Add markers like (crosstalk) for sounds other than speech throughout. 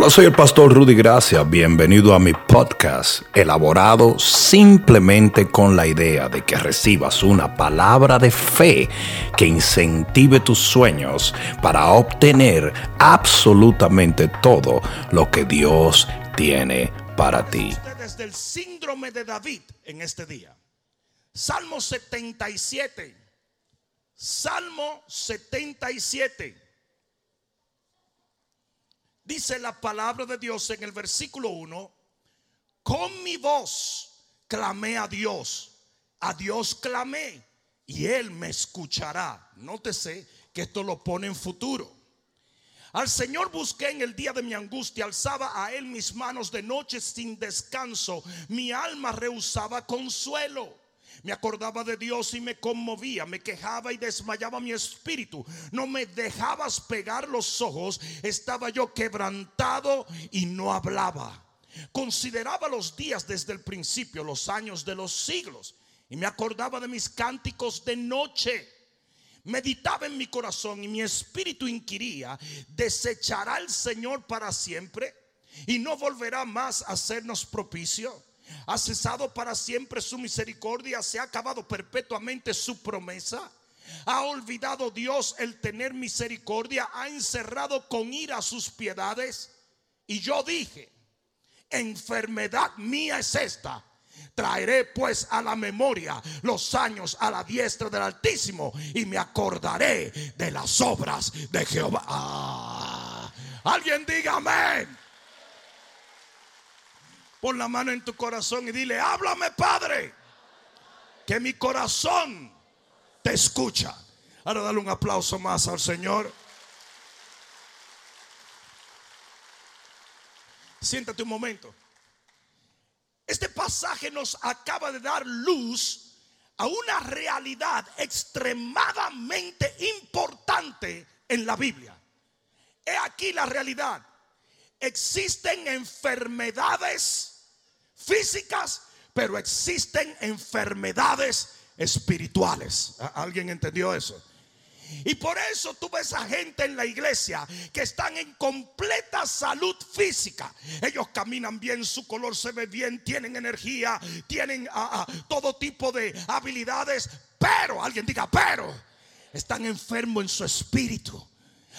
Hola, soy el pastor Rudy Gracia. Bienvenido a mi podcast, elaborado simplemente con la idea de que recibas una palabra de fe que incentive tus sueños para obtener absolutamente todo lo que Dios tiene para ti. Desde el síndrome de David en este día. Salmo 77. Salmo 77. Dice la palabra de Dios en el versículo 1, con mi voz clamé a Dios, a Dios clamé y Él me escuchará. Nótese que esto lo pone en futuro. Al Señor busqué en el día de mi angustia, alzaba a Él mis manos de noche sin descanso, mi alma rehusaba consuelo. Me acordaba de Dios y me conmovía, me quejaba y desmayaba mi espíritu. No me dejabas pegar los ojos, estaba yo quebrantado y no hablaba. Consideraba los días desde el principio, los años de los siglos, y me acordaba de mis cánticos de noche. Meditaba en mi corazón y mi espíritu inquiría, ¿desechará el Señor para siempre? ¿Y no volverá más a hacernos propicio? Ha cesado para siempre su misericordia, se ha acabado perpetuamente su promesa. Ha olvidado Dios el tener misericordia, ha encerrado con ira sus piedades. Y yo dije, enfermedad mía es esta. Traeré pues a la memoria los años a la diestra del Altísimo y me acordaré de las obras de Jehová. Ah, alguien diga amén. Pon la mano en tu corazón y dile, háblame Padre, que mi corazón te escucha. Ahora dale un aplauso más al Señor. Siéntate un momento. Este pasaje nos acaba de dar luz a una realidad extremadamente importante en la Biblia. He aquí la realidad. Existen enfermedades físicas, pero existen enfermedades espirituales. ¿Alguien entendió eso? Y por eso tú ves a gente en la iglesia que están en completa salud física. Ellos caminan bien, su color se ve bien, tienen energía, tienen todo tipo de habilidades. Pero, alguien diga, pero, están enfermos en su espíritu.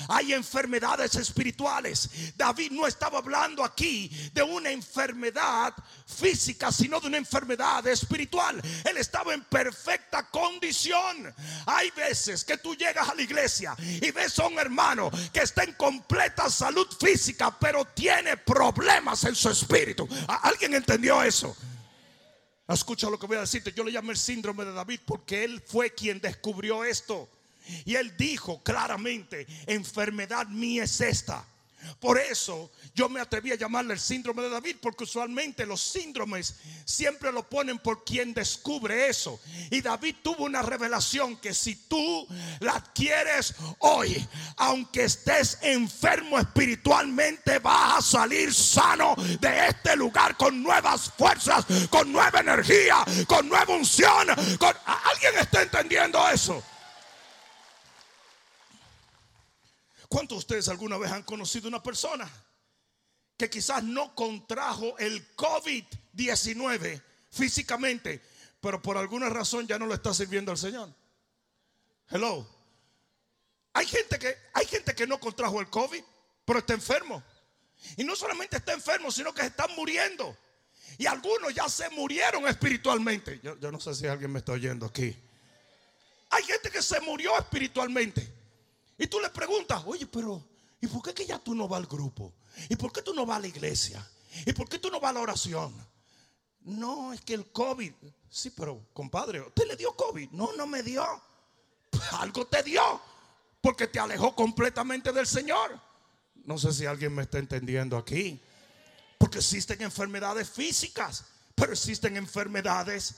Hay enfermedades espirituales. David no estaba hablando aquí de una enfermedad física, sino de una enfermedad espiritual. Él estaba en perfecta condición. Hay veces que tú llegas a la iglesia y ves a un hermano que está en completa salud física, pero tiene problemas en su espíritu. ¿Alguien entendió eso? Escucha lo que voy a decirte. Yo le llamo el síndrome de David porque él fue quien descubrió esto. Y él dijo claramente, enfermedad mía es esta. Por eso yo me atreví a llamarle el síndrome de David, porque usualmente los síndromes siempre lo ponen por quien descubre eso. Y David tuvo una revelación que si tú la adquieres hoy, aunque estés enfermo espiritualmente, vas a salir sano de este lugar con nuevas fuerzas, con nueva energía, con nueva unción. ¿Alguien está entendiendo eso? ¿Cuántos de ustedes alguna vez han conocido una persona que quizás no contrajo el COVID-19 físicamente, pero por alguna razón ya no lo está sirviendo al Señor? Hello. Hay gente que hay gente que no contrajo el COVID, pero está enfermo. Y no solamente está enfermo, sino que están muriendo. Y algunos ya se murieron espiritualmente. Yo, yo no sé si alguien me está oyendo aquí. Hay gente que se murió espiritualmente. Y tú le preguntas, oye, pero ¿y por qué que ya tú no vas al grupo? ¿Y por qué tú no vas a la iglesia? ¿Y por qué tú no vas a la oración? No, es que el COVID. Sí, pero compadre, ¿usted le dio COVID? No, no me dio. Algo te dio. Porque te alejó completamente del Señor. No sé si alguien me está entendiendo aquí. Porque existen enfermedades físicas, pero existen enfermedades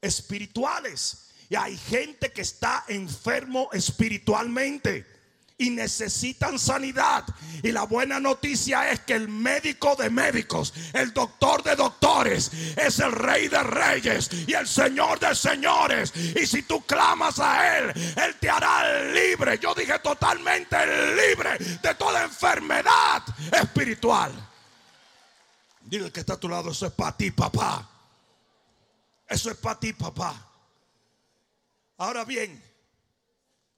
espirituales. Y hay gente que está enfermo espiritualmente. Y necesitan sanidad. Y la buena noticia es que el médico de médicos, el doctor de doctores, es el rey de reyes y el señor de señores. Y si tú clamas a él, él te hará libre. Yo dije totalmente libre de toda enfermedad espiritual. Dile que está a tu lado, eso es para ti, papá. Eso es para ti, papá. Ahora bien,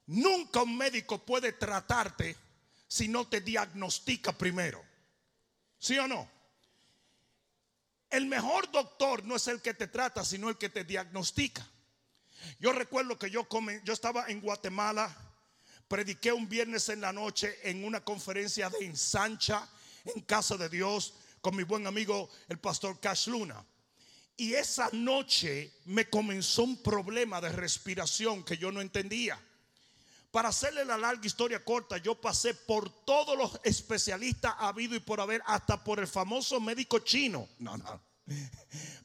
Nunca un médico puede tratarte si no te diagnostica primero. ¿Sí o no? El mejor doctor no es el que te trata, sino el que te diagnostica. Yo recuerdo que yo, yo estaba en Guatemala, prediqué un viernes en la noche en una conferencia de ensancha en casa de Dios con mi buen amigo el pastor Cash Luna. Y esa noche me comenzó un problema de respiración que yo no entendía. Para hacerle la larga historia corta, yo pasé por todos los especialistas habido y por haber, hasta por el famoso médico chino. No, no.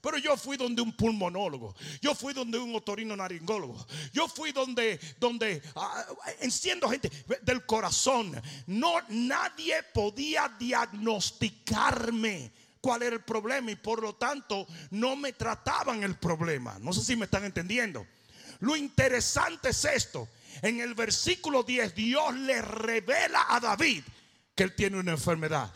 Pero yo fui donde un pulmonólogo, yo fui donde un otorino naringólogo, yo fui donde, donde ah, enciendo gente del corazón. No, nadie podía diagnosticarme cuál era el problema y por lo tanto no me trataban el problema. No sé si me están entendiendo. Lo interesante es esto, en el versículo 10 Dios le revela a David que él tiene una enfermedad.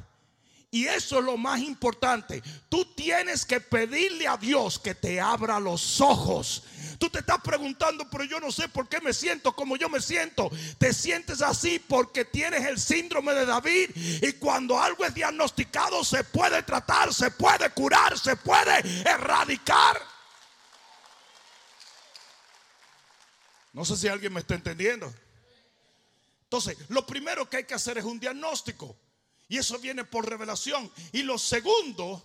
Y eso es lo más importante. Tú tienes que pedirle a Dios que te abra los ojos. Tú te estás preguntando, pero yo no sé por qué me siento como yo me siento. Te sientes así porque tienes el síndrome de David. Y cuando algo es diagnosticado, se puede tratar, se puede curar, se puede erradicar. No sé si alguien me está entendiendo. Entonces, lo primero que hay que hacer es un diagnóstico. Y eso viene por revelación. Y lo segundo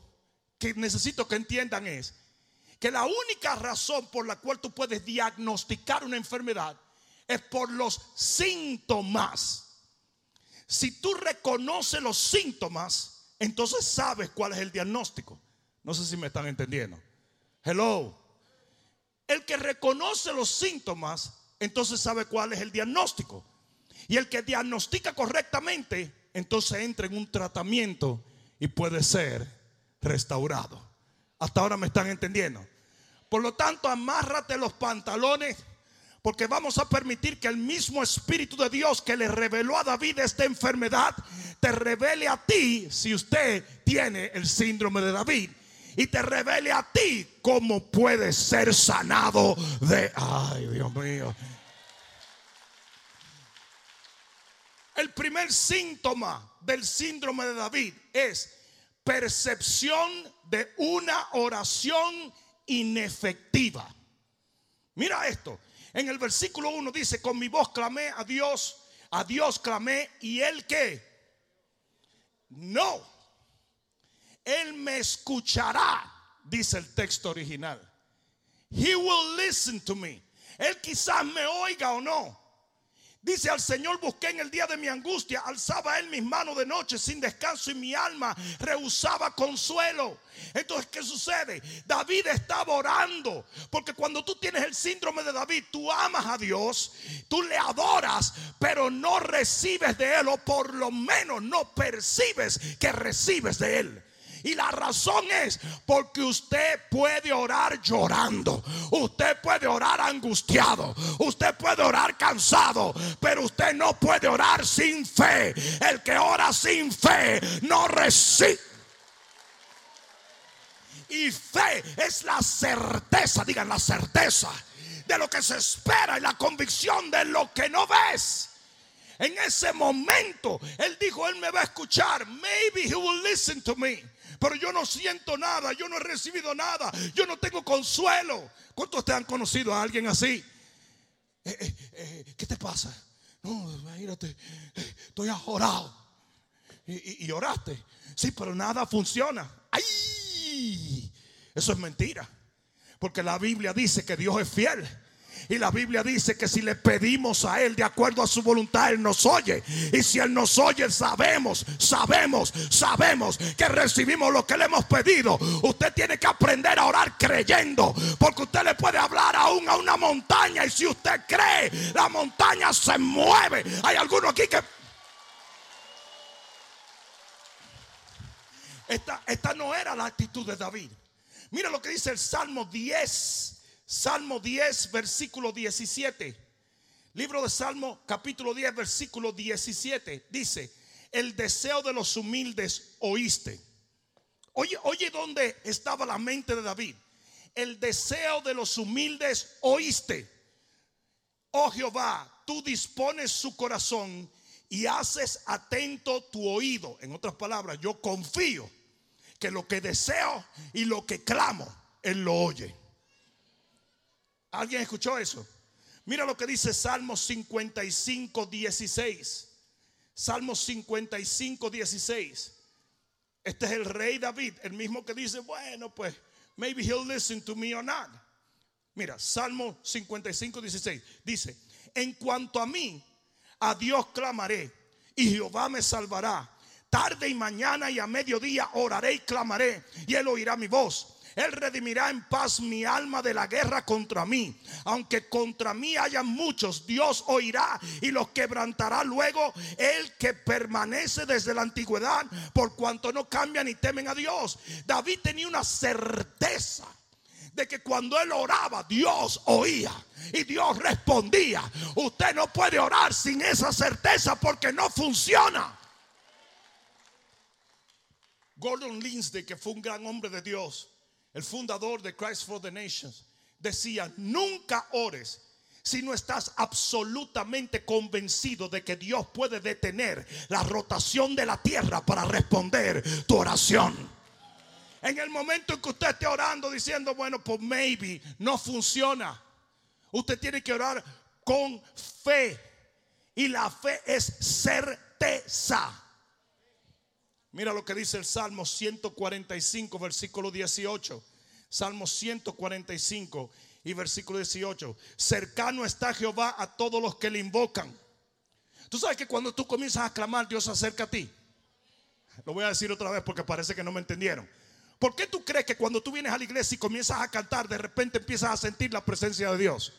que necesito que entiendan es que la única razón por la cual tú puedes diagnosticar una enfermedad es por los síntomas. Si tú reconoces los síntomas, entonces sabes cuál es el diagnóstico. No sé si me están entendiendo. Hello. El que reconoce los síntomas entonces sabe cuál es el diagnóstico. Y el que diagnostica correctamente, entonces entra en un tratamiento y puede ser restaurado. Hasta ahora me están entendiendo. Por lo tanto, amárrate los pantalones porque vamos a permitir que el mismo Espíritu de Dios que le reveló a David esta enfermedad, te revele a ti si usted tiene el síndrome de David y te revele a ti cómo puede ser sanado de... Ay, Dios mío. El primer síntoma del síndrome de David es percepción de una oración inefectiva. Mira esto. En el versículo 1 dice, con mi voz clamé a Dios, a Dios clamé y él qué? No. Él me escuchará, dice el texto original. He will listen to me. Él quizás me oiga o no. Dice al Señor busqué en el día de mi angustia, alzaba él mis manos de noche sin descanso y mi alma rehusaba consuelo. Entonces, ¿qué sucede? David estaba orando, porque cuando tú tienes el síndrome de David, tú amas a Dios, tú le adoras, pero no recibes de él, o por lo menos no percibes que recibes de él. Y la razón es porque usted puede orar llorando. Usted puede orar angustiado. Usted puede orar cansado. Pero usted no puede orar sin fe. El que ora sin fe no recibe. Y fe es la certeza, digan la certeza de lo que se espera y la convicción de lo que no ves. En ese momento, él dijo, él me va a escuchar. Maybe he will listen to me pero yo no siento nada, yo no he recibido nada, yo no tengo consuelo. ¿Cuántos te han conocido a alguien así? Eh, eh, eh, ¿Qué te pasa? No, imagínate, estoy ajorado. Y, y, oraste. Sí, pero nada funciona. ¡Ay! Eso es mentira. Porque la Biblia dice que Dios es fiel Y la Biblia dice que si le pedimos a Él de acuerdo a su voluntad, Él nos oye. Y si Él nos oye, sabemos, sabemos, sabemos que recibimos lo que le hemos pedido. Usted tiene que aprender a orar creyendo. Porque usted le puede hablar aún a una montaña. Y si usted cree, la montaña se mueve. Hay alguno aquí que... Esta, esta no era la actitud de David. Mira lo que dice el Salmo 10 Salmo 10, versículo 17. Libro de Salmo, capítulo 10, versículo 17. Dice, el deseo de los humildes oíste. Oye, oye dónde estaba la mente de David. El deseo de los humildes oíste. Oh Jehová, tú dispones su corazón y haces atento tu oído. En otras palabras, yo confío que lo que deseo y lo que clamo, Él lo oye. ¿Alguien escuchó eso? Mira lo que dice Salmo 55, 16. Salmo 55, 16. Este es el rey David, el mismo que dice, bueno, pues, maybe he'll listen to me or not. Mira, Salmo 55, 16. Dice, en cuanto a mí, a Dios clamaré y Jehová me salvará. Tarde y mañana y a mediodía oraré y clamaré y él oirá mi voz. Él redimirá en paz mi alma de la guerra contra mí. Aunque contra mí haya muchos, Dios oirá y los quebrantará luego. El que permanece desde la antigüedad, por cuanto no cambia ni temen a Dios. David tenía una certeza de que cuando él oraba, Dios oía y Dios respondía. Usted no puede orar sin esa certeza porque no funciona. Gordon Lindsay, que fue un gran hombre de Dios, el fundador de Christ for the Nations, decía, nunca ores si no estás absolutamente convencido de que Dios puede detener la rotación de la tierra para responder tu oración. En el momento en que usted esté orando diciendo, bueno, pues maybe no funciona. Usted tiene que orar con fe. Y la fe es certeza. Mira lo que dice el Salmo 145, versículo 18. Salmo 145 y versículo 18. Cercano está Jehová a todos los que le invocan. Tú sabes que cuando tú comienzas a clamar, Dios se acerca a ti. Lo voy a decir otra vez porque parece que no me entendieron. ¿Por qué tú crees que cuando tú vienes a la iglesia y comienzas a cantar, de repente empiezas a sentir la presencia de Dios?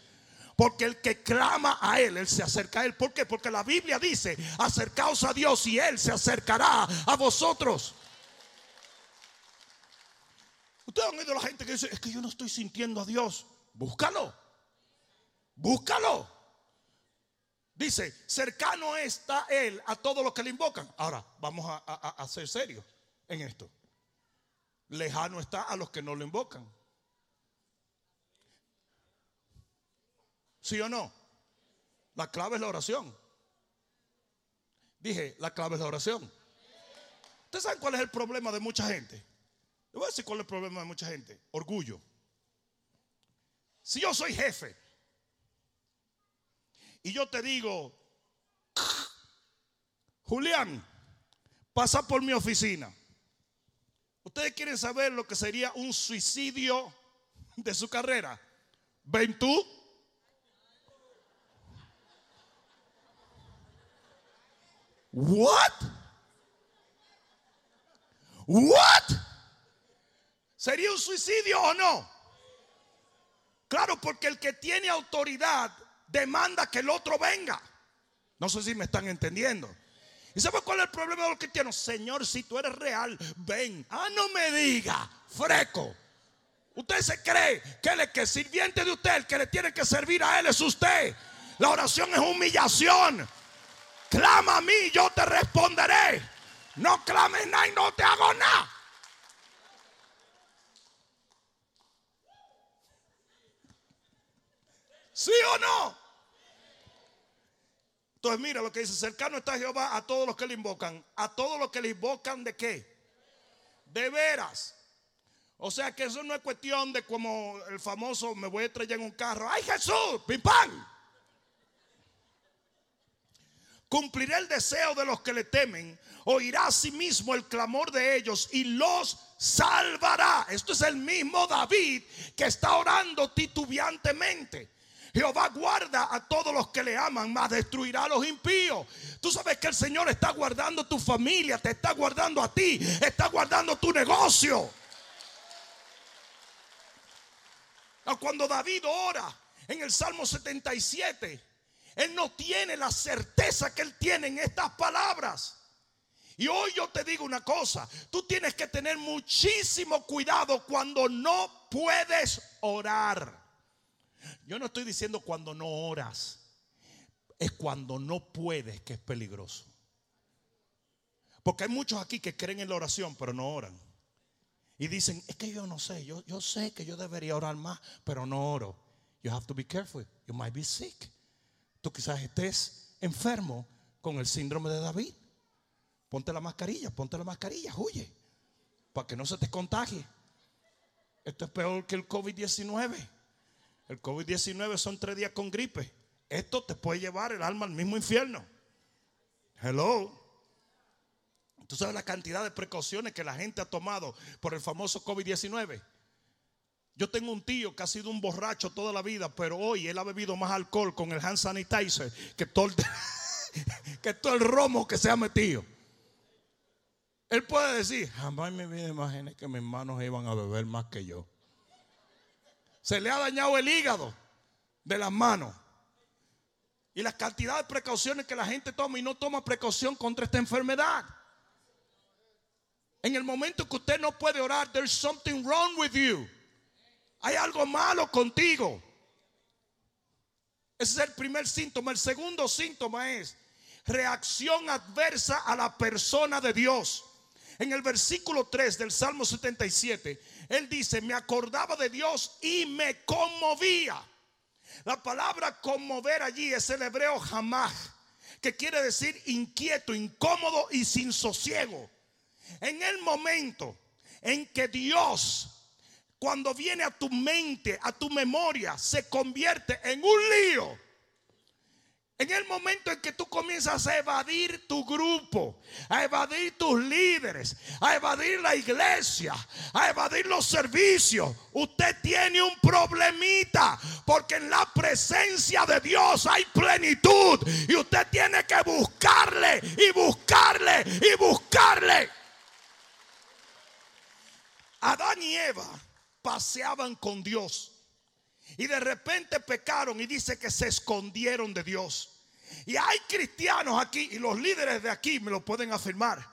Porque el que clama a Él, Él se acerca a Él. ¿Por qué? Porque la Biblia dice, acercaos a Dios y Él se acercará a vosotros. Ustedes han oído a la gente que dice, es que yo no estoy sintiendo a Dios. Búscalo. Búscalo. Dice, cercano está Él a todos los que le invocan. Ahora, vamos a, a ser serios en esto. Lejano está a los que no lo invocan. ¿Sí o no? La clave es la oración. Dije, la clave es la oración. ¿Ustedes saben cuál es el problema de mucha gente? Le voy a decir cuál es el problema de mucha gente. Orgullo. Si yo soy jefe y yo te digo, Julián, pasa por mi oficina. Ustedes quieren saber lo que sería un suicidio de su carrera. Ven tú What? What? ¿Sería un suicidio o no? Claro, porque el que tiene autoridad demanda que el otro venga. No sé si me están entendiendo. ¿Y sabe cuál es el problema de los cristianos? Señor, si tú eres real, ven. Ah, no me diga, freco. Usted se cree que el que sirviente de usted, el que le tiene que servir a él es usted. La oración es humillación. Clama a mí, yo te responderé. No clames nada y no te hago nada. ¿Sí o no? Entonces mira lo que dice, cercano está Jehová a todos los que le invocan. ¿A todos los que le invocan de qué? De veras. O sea que eso no es cuestión de como el famoso me voy a estrellar en un carro. ¡Ay Jesús! ¡Pim pam! Cumplirá el deseo de los que le temen, oirá a sí mismo el clamor de ellos y los salvará. Esto es el mismo David que está orando titubeantemente. Jehová guarda a todos los que le aman, mas destruirá a los impíos. Tú sabes que el Señor está guardando tu familia, te está guardando a ti, está guardando tu negocio. Ah, cuando David ora en el Salmo 77, él no tiene la certeza que él tiene en estas palabras. Y hoy yo te digo una cosa, tú tienes que tener muchísimo cuidado cuando no puedes orar. Yo no estoy diciendo cuando no oras, es cuando no puedes que es peligroso. Porque hay muchos aquí que creen en la oración, pero no oran. Y dicen, es que yo no sé, yo, yo sé que yo debería orar más, pero no oro. You have to be careful, you might be sick. Tú quizás estés enfermo con el síndrome de David. Ponte la mascarilla, ponte la mascarilla, huye, para que no se te contagie. Esto es peor que el COVID-19. El COVID-19 son tres días con gripe. Esto te puede llevar el alma al mismo infierno. Hello. Tú sabes la cantidad de precauciones que la gente ha tomado por el famoso COVID-19. Yo tengo un tío que ha sido un borracho toda la vida, pero hoy él ha bebido más alcohol con el hand sanitizer que todo el, (laughs) que todo el romo que se ha metido. Él puede decir, jamás me vida imaginé que mis hermanos iban a beber más que yo. Se le ha dañado el hígado de las manos. Y la cantidad de precauciones que la gente toma y no toma precaución contra esta enfermedad. En el momento que usted no puede orar, there's something wrong with you. Hay algo malo contigo. Ese es el primer síntoma. El segundo síntoma es reacción adversa a la persona de Dios. En el versículo 3 del Salmo 77, él dice, me acordaba de Dios y me conmovía. La palabra conmover allí es el hebreo jamás, que quiere decir inquieto, incómodo y sin sosiego. En el momento en que Dios, cuando viene a tu mente, a tu memoria, se convierte en un lío en el momento en que tú comienzas a evadir tu grupo, a evadir tus líderes, a evadir la iglesia, a evadir los servicios, usted tiene un problemita, porque en la presencia de Dios hay plenitud y usted tiene que buscarle y buscarle y buscarle. Adán y Eva paseaban con Dios. Y de repente pecaron y dice que se escondieron de Dios. Y hay cristianos aquí, y los líderes de aquí me lo pueden afirmar,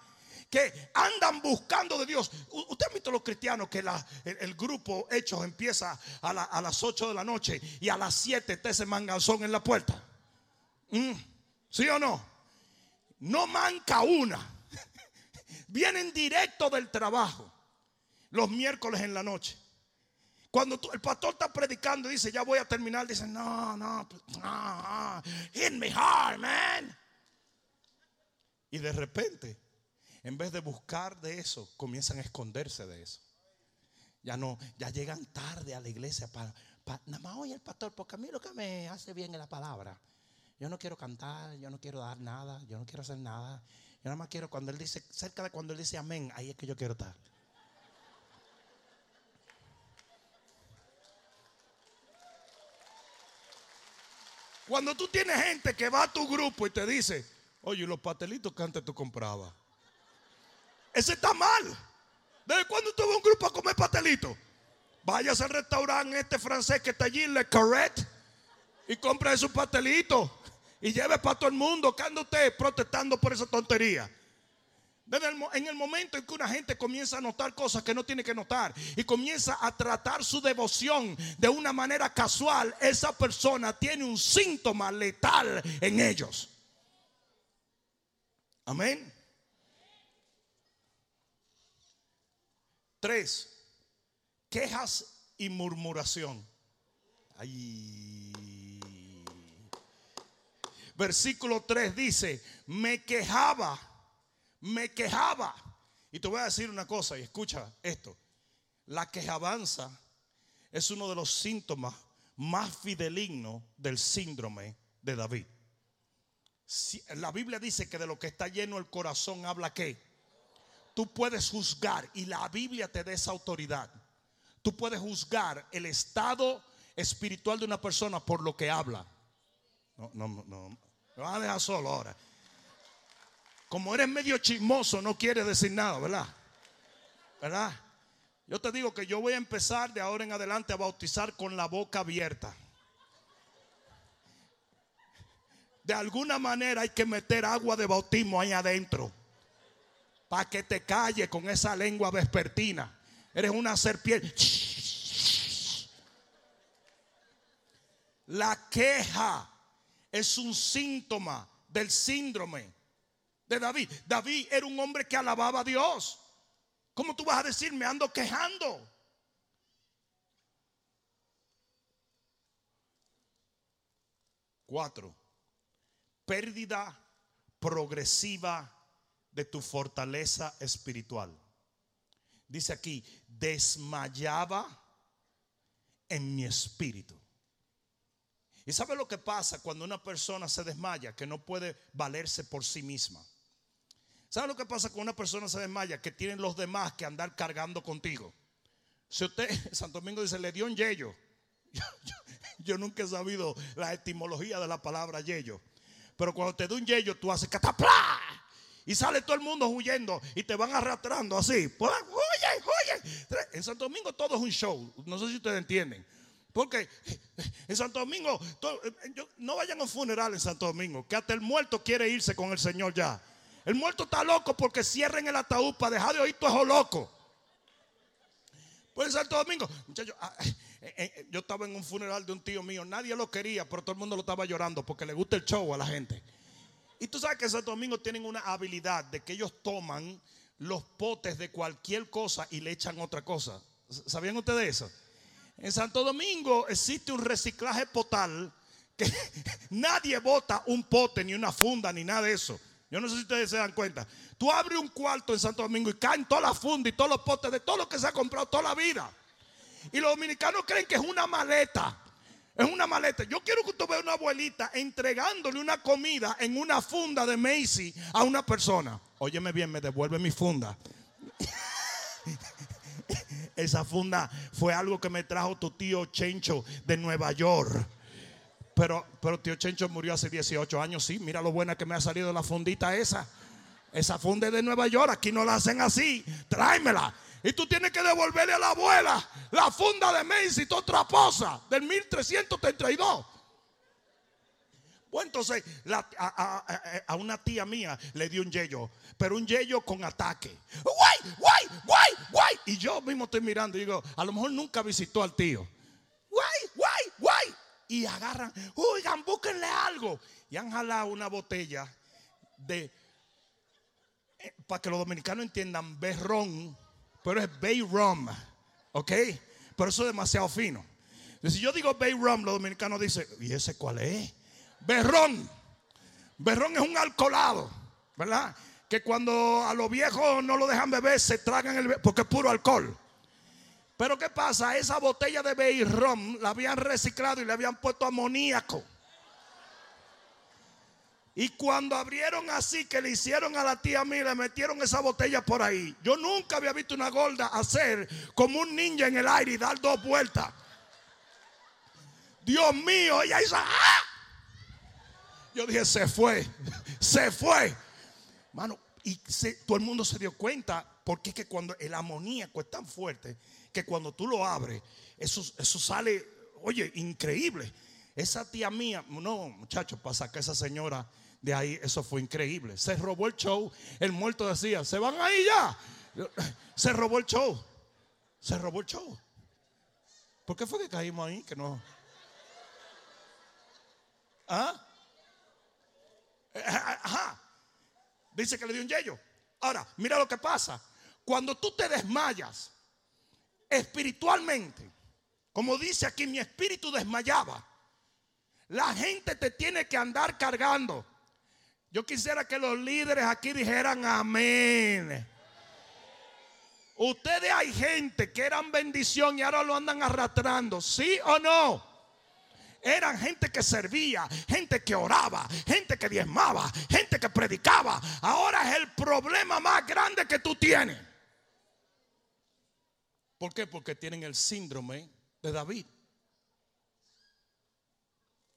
que andan buscando de Dios. Usted ha visto los cristianos que el, grupo Hechos empieza a, las 8 de la noche y a las 7 está ese manganzón en la puerta. Mm, ¿Sí o no? No manca una. (laughs) Vienen directo del trabajo los miércoles en la noche. Cuando el pastor está predicando y dice, ya voy a terminar, dice, no, no, pues, no, hit me hard, man. Y de repente, en vez de buscar de eso, comienzan a esconderse de eso. Ya no, ya llegan tarde a la iglesia para, nada más oye el pastor, porque a mí lo que me hace bien es la palabra. Yo no quiero cantar, yo no quiero dar nada, yo no quiero hacer nada. Yo nada más quiero cuando él dice, cerca de cuando él dice amén, ahí es que yo quiero estar. Cuando tú tienes gente que va a tu grupo y te dice, oye, los pastelitos que antes tú comprabas. Ese está mal. ¿Desde cuándo tuvo un grupo a comer pastelitos? Vayas al restaurante este francés que está allí, Le Carret, y compre esos pastelitos. Y lleve para todo el mundo. ¿Qué anda usted protestando por esa tontería? En el momento en que una gente comienza a notar cosas que no tiene que notar y comienza a tratar su devoción de una manera casual, esa persona tiene un síntoma letal en ellos. Amén. Tres, quejas y murmuración. Versículo 3 dice, me quejaba me quejaba. Y te voy a decir una cosa, y escucha esto. La quejabanza es uno de los síntomas más fidelignos del síndrome de David. la Biblia dice que de lo que está lleno el corazón habla qué. Tú puedes juzgar y la Biblia te da esa autoridad. Tú puedes juzgar el estado espiritual de una persona por lo que habla. No, no, no. Me vas a dejar solo ahora. Como eres medio chismoso, no quiere decir nada, ¿verdad? ¿Verdad? Yo te digo que yo voy a empezar de ahora en adelante a bautizar con la boca abierta. De alguna manera hay que meter agua de bautismo ahí adentro. Para que te calle con esa lengua vespertina. Eres una serpiente. La queja es un síntoma del síndrome de David. David era un hombre que alababa a Dios. ¿Cómo tú vas a decir, me ando quejando? Cuatro, pérdida progresiva de tu fortaleza espiritual. Dice aquí, desmayaba en mi espíritu. ¿Y sabe lo que pasa cuando una persona se desmaya? Que no puede valerse por sí misma. ¿Sabe lo que pasa cuando una persona se desmaya? Que tienen los demás que andar cargando contigo. Si usted, (laughs) Santo Domingo dice, le dio un yello. (laughs) Yo, nunca he sabido la etimología de la palabra yello. Pero cuando te da un yello, tú haces catapla. Y sale todo el mundo huyendo y te van arrastrando así. Pues, en Santo Domingo todo es un show. No sé si ustedes entienden. Porque (laughs) en Santo Domingo, no vayan a un funeral en Santo Domingo, que hasta el muerto quiere irse con el Señor ya. El muerto está loco porque cierren el ataúd para dejar de oír todo loco. Pues en Santo Domingo, muchachos, ah, eh, eh, eh, yo estaba en un funeral de un tío mío, nadie lo quería, pero todo el mundo lo estaba llorando porque le gusta el show a la gente. Y tú sabes que en Santo Domingo tienen una habilidad de que ellos toman los potes de cualquier cosa y le echan otra cosa. ¿Sabían ustedes eso? En Santo Domingo existe un reciclaje potal que (laughs) nadie bota un pote, ni una funda, ni nada de eso. Yo no sé si ustedes se dan cuenta. Tú abres un cuarto en Santo Domingo y caen todas las fundas y todos los potes de todo lo que se ha comprado toda la vida. Y los dominicanos creen que es una maleta. Es una maleta. Yo quiero que usted vea una abuelita entregándole una comida en una funda de Macy a una persona. Óyeme bien, me devuelve mi funda. (laughs) Esa funda fue algo que me trajo tu tío Chencho de Nueva York. Pero, pero tío Chencho murió hace 18 años. Sí, mira lo buena que me ha salido la fundita esa. Esa funda de Nueva York. Aquí no la hacen así. Tráemela. Y tú tienes que devolverle a la abuela la funda de Macy, traposa, del 1332. Pues entonces a, una tía mía le dio un yello, pero un yello con ataque. ¡Guay, guay, guay, guay! Y yo mismo estoy mirando y digo, a lo mejor nunca visitó al tío. ¡Guay, guay, guay! Y agarran, oigan, búsquenle algo. Y han jalado una botella de, eh, para que los dominicanos entiendan, berrón, pero es bay rum, ¿ok? Pero eso es demasiado fino. si yo digo bay rum, los dominicanos dicen, ¿y ese cuál es? Berrón. Berrón es un alcoholado, ¿verdad? Que cuando a los viejos no lo dejan beber, se tragan el porque es puro alcohol. Pero ¿qué pasa? Esa botella de Rum la habían reciclado y le habían puesto amoníaco. Y cuando abrieron así, que le hicieron a la tía mía, le metieron esa botella por ahí. Yo nunca había visto una gorda hacer como un ninja en el aire y dar dos vueltas. Dios mío, ella hizo. ¡ah! Yo dije, se fue, se fue. Mano, y todo el mundo se dio cuenta porque es que cuando el amoníaco es tan fuerte que cuando tú lo abres, eso, eso sale, oye, increíble. Esa tía mía, no, muchachos, para sacar esa señora de ahí, eso fue increíble. Se robó el show. El muerto decía, se van ahí ya. Se robó el show. Se robó el show. ¿Por qué fue que caímos ahí? Que no. ¿Ah? Ajá. Dice que le dio un yello. Ahora, mira lo que pasa. Cuando tú te desmayas, espiritualmente, como dice aquí, mi espíritu desmayaba. La gente te tiene que andar cargando. Yo quisiera que los líderes aquí dijeran amén. Ustedes hay gente que eran bendición y ahora lo andan arrastrando, ¿sí o no? Eran gente que servía, gente que oraba, gente que diezmaba, gente que predicaba. Ahora es el problema más grande que tú tienes. ¿Por qué? Porque tienen el síndrome de David.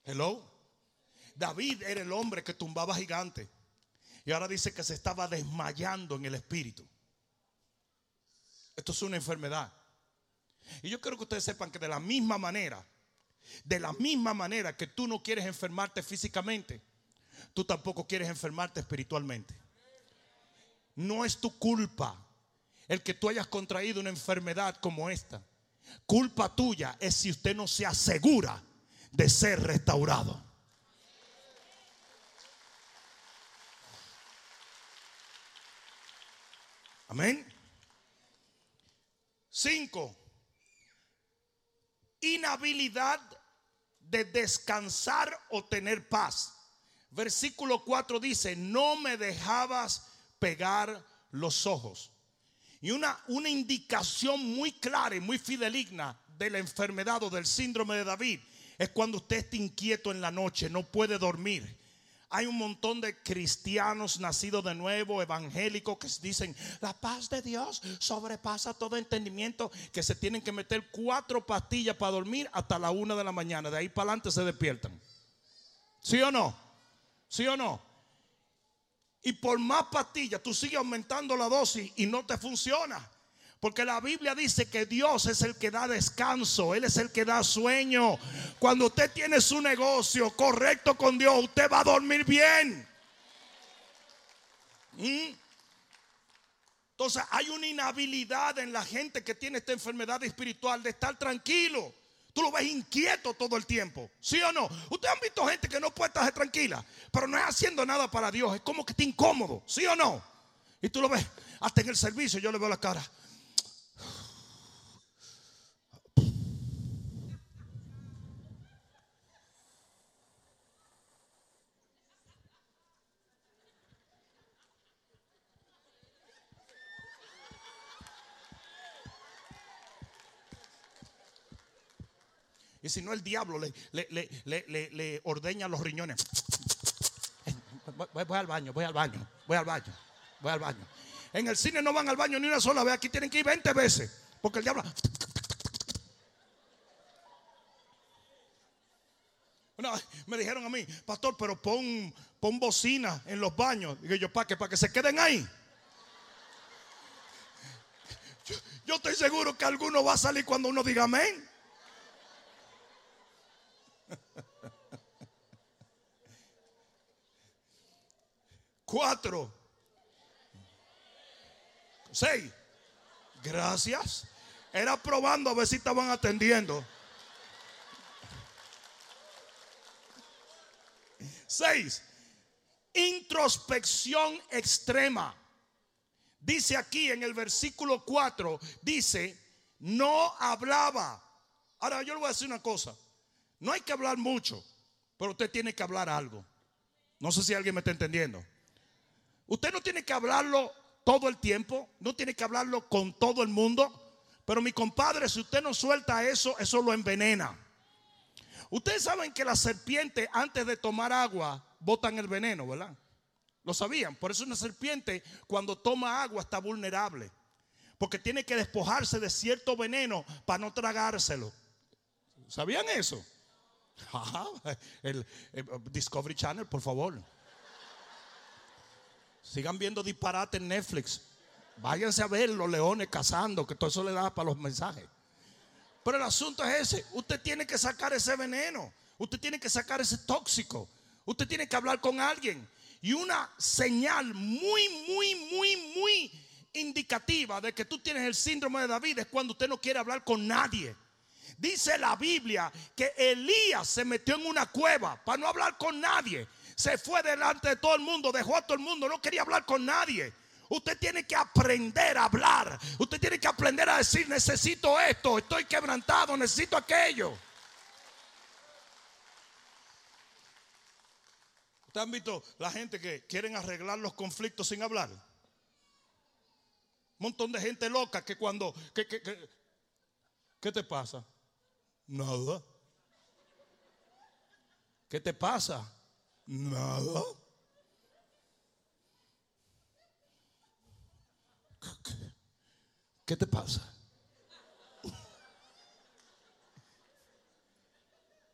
Hello. David era el hombre que tumbaba gigantes. Y ahora dice que se estaba desmayando en el espíritu. Esto es una enfermedad. Y yo quiero que ustedes sepan que de la misma manera, de la misma manera que tú no quieres enfermarte físicamente, tú tampoco quieres enfermarte espiritualmente. No es tu culpa el que tú hayas contraído una enfermedad como esta. Culpa tuya es si usted no se asegura de ser restaurado. Amén. Cinco. Inhabilidad de descansar o tener paz. Versículo 4 dice, no me dejabas pegar los ojos. Y una, una indicación muy clara y muy fideligna de la enfermedad o del síndrome de David es cuando usted está inquieto en la noche, no puede dormir. Hay un montón de cristianos nacidos de nuevo, evangélicos, que dicen, la paz de Dios sobrepasa todo entendimiento, que se tienen que meter cuatro pastillas para dormir hasta la una de la mañana. De ahí para adelante se despiertan. ¿Sí o no? ¿Sí o no? Y por más pastillas tú sigues aumentando la dosis y no te funciona. Porque la Biblia dice que Dios es el que da descanso, Él es el que da sueño. Cuando usted tiene su negocio correcto con Dios, usted va a dormir bien. ¿Mm? Entonces hay una inhabilidad en la gente que tiene esta enfermedad espiritual de estar tranquilo. Tú lo ves inquieto todo el tiempo. ¿Sí o no? Ustedes han visto gente que no puede estar tranquila, pero no es haciendo nada para Dios. Es como que está incómodo. ¿Sí o no? Y tú lo ves. Hasta en el servicio yo le veo la cara. Si no, el diablo le, le, ordeña los riñones. Voy, al baño, voy al baño, voy al baño, voy al baño. En el cine no van al baño ni una sola vez, aquí tienen que ir 20 veces. Porque el diablo. me dijeron a mí, pastor, pero pon, pon bocina en los baños. Digo yo, ¿para qué? Para que se queden ahí. Yo, yo estoy seguro que alguno va a salir cuando uno diga amén. Cuatro. Seis. Gracias. Era probando a ver si estaban atendiendo. Seis. Introspección extrema. Dice aquí en el versículo 4, dice, no hablaba. Ahora yo le voy a decir una cosa. No hay que hablar mucho, pero usted tiene que hablar algo. No sé si alguien me está entendiendo. Usted no tiene que hablarlo todo el tiempo, no tiene que hablarlo con todo el mundo, pero mi compadre, si usted no suelta eso, eso lo envenena. Ustedes saben que las serpientes antes de tomar agua botan el veneno, ¿verdad? Lo sabían. Por eso una serpiente cuando toma agua está vulnerable. Porque tiene que despojarse de cierto veneno para no tragárselo. ¿Sabían eso? (laughs) el, Discovery Channel, por favor. Sigan viendo disparate en Netflix. Váyanse a ver los leones cazando, que todo eso le da para los mensajes. Pero el asunto es ese. Usted tiene que sacar ese veneno. Usted tiene que sacar ese tóxico. Usted tiene que hablar con alguien. Y una señal muy, muy, muy, muy indicativa de que tú tienes el síndrome de David es cuando usted no quiere hablar con nadie. Dice la Biblia que Elías se metió en una cueva para no hablar con nadie. Se fue delante de todo el mundo, dejó a todo el mundo, no quería hablar con nadie. Usted tiene que aprender a hablar. Usted tiene que aprender a decir, necesito esto, estoy quebrantado, necesito aquello. ¿Usted han visto la gente que quieren arreglar los conflictos sin hablar? Un montón de gente loca que cuando... ¿Qué te pasa? Nada. ¿Qué te pasa? Nada. ¿Qué, te pasa?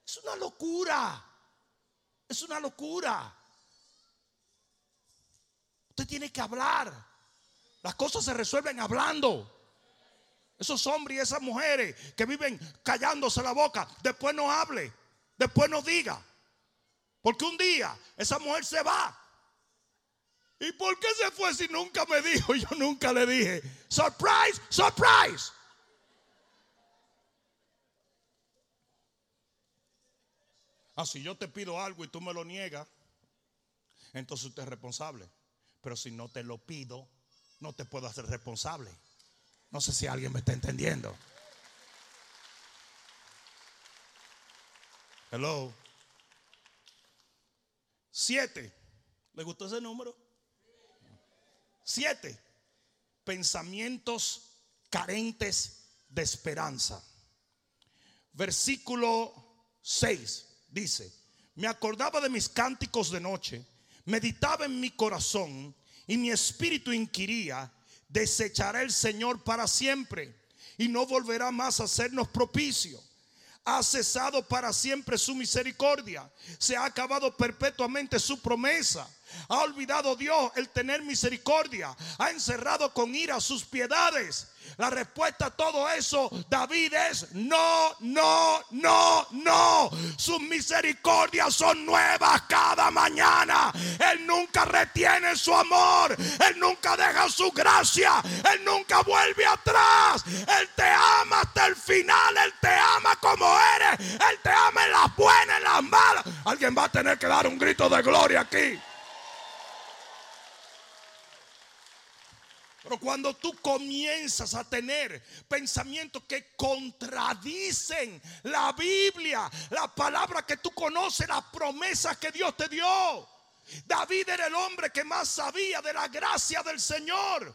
Es una locura. Es una locura. Usted tiene que hablar. Las cosas se resuelven hablando. Esos hombres y esas mujeres que viven callándose la boca, después no hable, después no diga. Porque un día esa mujer se va. ¿Y por qué se fue si nunca me dijo? (laughs) Yo nunca le dije. Surprise, surprise. Ah, si yo te pido algo y tú me lo niegas, entonces usted es responsable. Pero si no te lo pido, no te puedo hacer responsable. No sé si alguien me está entendiendo. Hello. Siete. ¿Le gustó ese número? Siete. Pensamientos carentes de esperanza. Versículo 6 dice, me acordaba de mis cánticos de noche, meditaba en mi corazón y mi espíritu inquiría, desechará el Señor para siempre y no volverá más a hacernos propicio. Ha cesado para siempre su misericordia, se ha acabado perpetuamente su promesa. Ha olvidado Dios el tener misericordia. Ha encerrado con ira sus piedades. La respuesta a todo eso, David, es no, no, no, no. Sus misericordias son nuevas cada mañana. Él nunca retiene su amor. Él nunca deja su gracia. Él nunca vuelve atrás. Él te ama hasta el final. Él te ama como eres. Él te ama en las buenas, en las malas. Alguien va a tener que dar un grito de gloria aquí. Pero cuando tú comienzas a tener pensamientos que contradicen la Biblia, la palabra que tú conoces, las promesas que Dios te dio. David era el hombre que más sabía de la gracia del Señor.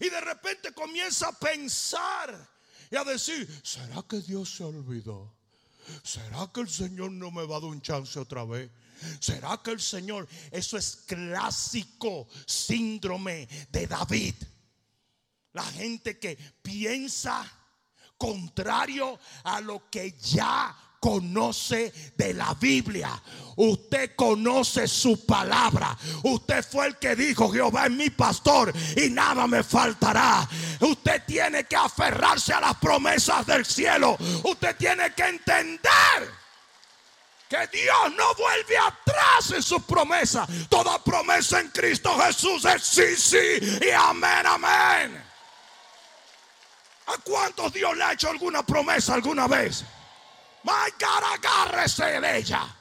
Y de repente comienza a pensar y a decir, ¿será que Dios se olvidó? ¿Será que el Señor no me va a dar un chance otra vez? ¿Será que el Señor, eso es clásico síndrome de David? La gente que piensa contrario a lo que ya conoce de la Biblia. Usted conoce su palabra. Usted fue el que dijo, Jehová es mi pastor y nada me faltará. Usted tiene que aferrarse a las promesas del cielo. Usted tiene que entender que Dios no vuelve atrás en sus promesas. Toda promesa en Cristo Jesús es sí, sí y amén, amén. ¿A cuántos Dios le ha hecho alguna promesa alguna vez? My God, agárrese de ella.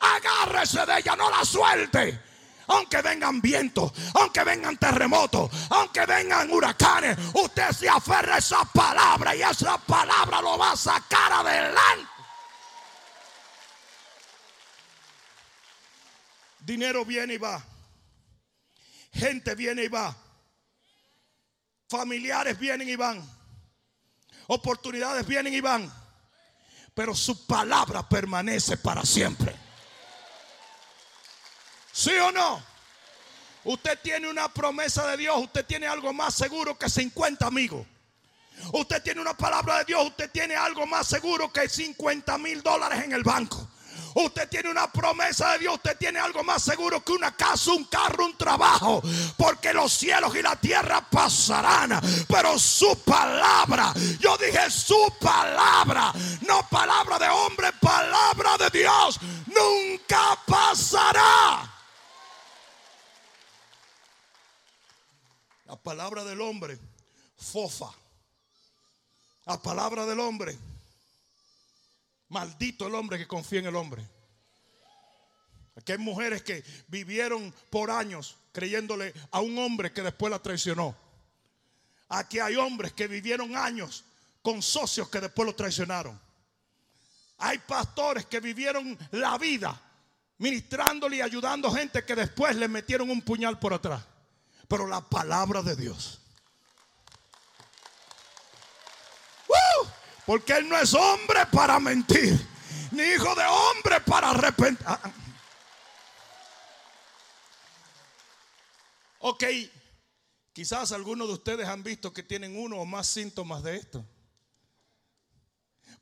Agárrese de ella, no la suelte. Aunque vengan vientos, aunque vengan terremotos, aunque vengan huracanes, usted se aferra a esa palabra y esa palabra lo va a sacar adelante. Dinero viene y va. Gente viene y va. Familiares vienen y van. Oportunidades vienen y van. Pero su palabra permanece para siempre. ¿Sí o no? Usted tiene una promesa de Dios. Usted tiene algo más seguro que 50 amigos. Usted tiene una palabra de Dios. Usted tiene algo más seguro que 50 mil dólares en el banco. Usted tiene una promesa de Dios. Usted tiene algo más seguro que una casa, un carro, un trabajo. Porque los cielos y la tierra pasarán. Pero su palabra, yo dije su palabra, no palabra de hombre, palabra de Dios, nunca pasará. La palabra del hombre, fofa. La palabra del hombre Maldito el hombre que confía en el hombre. Aquí hay mujeres que vivieron por años creyéndole a un hombre que después la traicionó. Aquí hay hombres que vivieron años con socios que después lo traicionaron. Hay pastores que vivieron la vida ministrándole y ayudando gente que después le metieron un puñal por atrás. Pero la palabra de Dios Porque Él no es hombre para mentir, ni hijo de hombre para arrepentir. Ah, ah. Ok, quizás algunos de ustedes han visto que tienen uno o más síntomas de esto.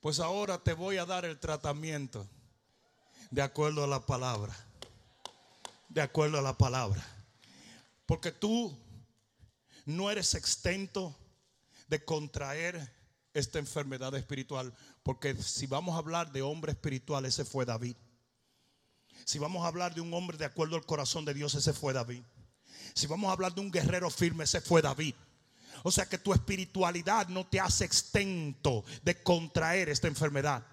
Pues ahora te voy a dar el tratamiento de acuerdo a la palabra. de acuerdo a la palabra. Porque tú no eres extento de contraer esta enfermedad espiritual. Porque si vamos a hablar de hombre espiritual, ese fue David. Si vamos a hablar de un hombre de acuerdo al corazón de Dios, ese fue David. Si vamos a hablar de un guerrero firme, ese fue David. O sea que tu espiritualidad no te hace extento de contraer esta enfermedad.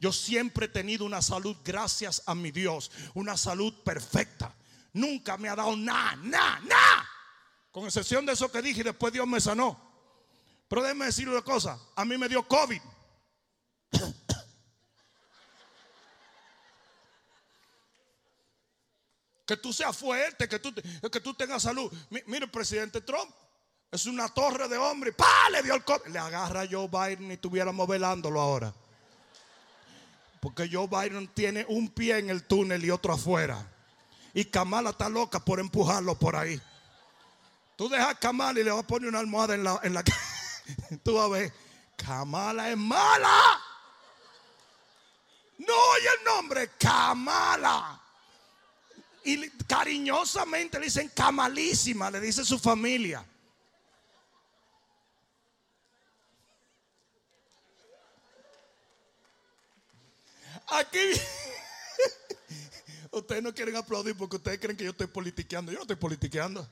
Yo siempre he tenido una salud, gracias a mi Dios, una salud perfecta. Nunca me ha dado nada, nada, nada. Con excepción de eso que dije y después Dios me sanó. Pero déjeme decirle una cosa, a mí me dio COVID. (coughs) que tú seas fuerte, que tú, que tú tengas salud. Mire, el presidente Trump es una torre de hombre. ¡Pah! Le dio el COVID. Le agarra a Joe Biden y estuviéramos velándolo ahora. Porque Joe Biden tiene un pie en el túnel y otro afuera. Y Kamala está loca por empujarlo por ahí. Tú dejas a Kamala y le vas a poner una almohada en la, en la (laughs) (laughs) Tú vas a ver, Kamala es mala. No oye el nombre, Kamala. Y cariñosamente le dicen Kamalísima, le dice su familia. Aquí (laughs) ustedes no quieren aplaudir porque ustedes creen que yo estoy politiqueando. Yo no estoy politiqueando.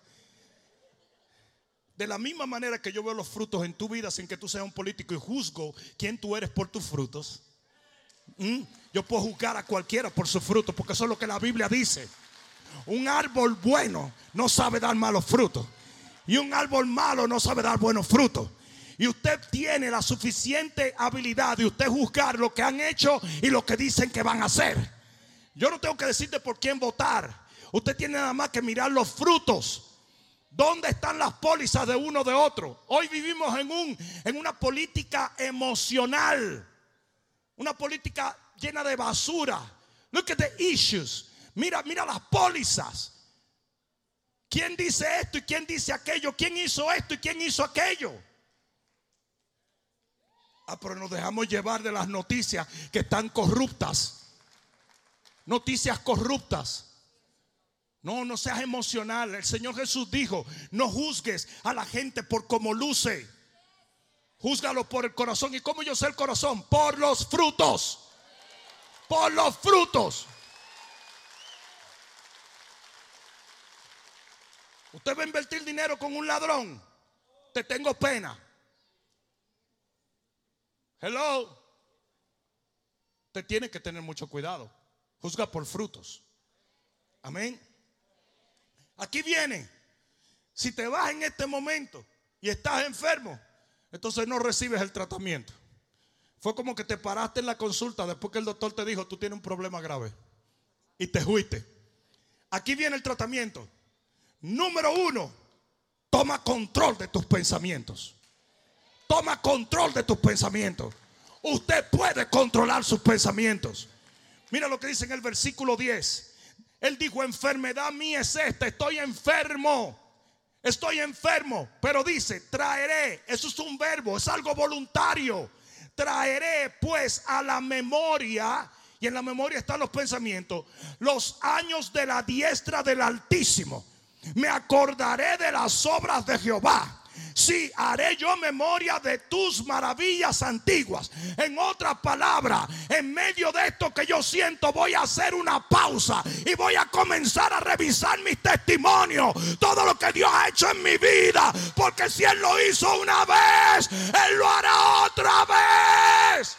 De la misma manera que yo veo los frutos en tu vida sin que tú seas un político y juzgo quién tú eres por tus frutos. Yo puedo juzgar a cualquiera por sus frutos porque eso es lo que la Biblia dice. Un árbol bueno no sabe dar malos frutos. Y un árbol malo no sabe dar buenos frutos. Y usted tiene la suficiente habilidad de usted juzgar lo que han hecho y lo que dicen que van a hacer. Yo no tengo que decirte por quién votar. Usted tiene nada más que mirar los frutos. ¿Dónde están las pólizas de uno de otro? Hoy vivimos en, un, en una política emocional. Una política llena de basura. Look at the issues. Mira, mira las pólizas. ¿Quién dice esto y quién dice aquello? ¿Quién hizo esto y quién hizo aquello? Ah, pero nos dejamos llevar de las noticias que están corruptas. Noticias corruptas. No, no seas emocional. El Señor Jesús dijo, no juzgues a la gente por cómo luce. Júzgalo por el corazón. ¿Y cómo yo sé el corazón? Por los frutos. Por los frutos. Usted va a invertir dinero con un ladrón. Te tengo pena. Hello. Te tiene que tener mucho cuidado. Juzga por frutos. Amén. Aquí viene. Si te vas en este momento y estás enfermo, entonces no recibes el tratamiento. Fue como que te paraste en la consulta después que el doctor te dijo, tú tienes un problema grave. Y te fuiste. Aquí viene el tratamiento. Número uno, toma control de tus pensamientos. Toma control de tus pensamientos. Usted puede controlar sus pensamientos. Mira lo que dice en el versículo 10. Él dijo, enfermedad mía es esta, estoy enfermo. Estoy enfermo, pero dice, traeré, eso es un verbo, es algo voluntario. Traeré pues a la memoria, y en la memoria están los pensamientos, los años de la diestra del Altísimo. Me acordaré de las obras de Jehová Sí, haré yo memoria de tus maravillas antiguas. En otras palabras, en medio de esto que yo siento, voy a hacer una pausa y voy a comenzar a revisar mis testimonios. Todo lo que Dios ha hecho en mi vida. Porque si Él lo hizo una vez, Él lo hará otra vez.